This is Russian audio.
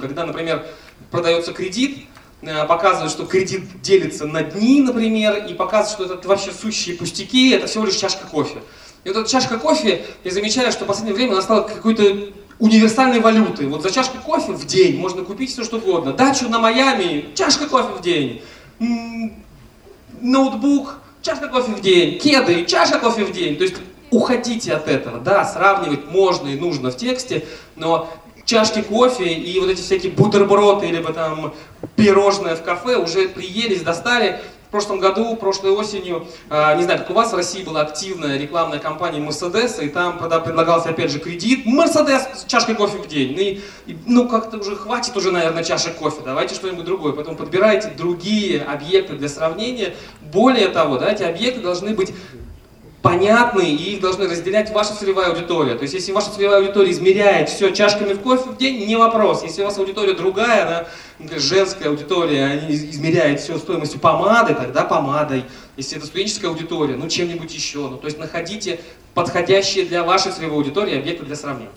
Когда, например, продается кредит, э, показывают, что кредит делится на дни, например, и показывают, что это вообще сущие пустяки, это всего лишь чашка кофе. И вот эта чашка кофе, я замечаю, что в последнее время она стала какой-то универсальной валютой. Вот за чашку кофе в день можно купить все что угодно. Дачу на Майами, чашка кофе в день. Ноутбук, чашка кофе в день. Кеды, чашка кофе в день. То есть уходите от этого. Да, сравнивать можно и нужно в тексте, но чашки кофе и вот эти всякие бутерброды, либо там пирожное в кафе уже приелись, достали. В прошлом году, прошлой осенью, э, не знаю, как у вас в России была активная рекламная кампания Мерседеса, и там прода- предлагался опять же кредит. Мерседес с чашкой кофе в день. Ну, и- и, ну как-то уже хватит уже, наверное, чашек кофе, давайте что-нибудь другое. Поэтому подбирайте другие объекты для сравнения. Более того, да, эти объекты должны быть понятны и их должны разделять ваша целевая аудитория. То есть если ваша целевая аудитория измеряет все чашками в кофе в день, не вопрос. Если у вас аудитория другая, она, например, женская аудитория, они из- измеряют все стоимостью помады, тогда помадой. Если это студенческая аудитория, ну чем-нибудь еще. Ну, то есть находите подходящие для вашей целевой аудитории объекты для сравнения.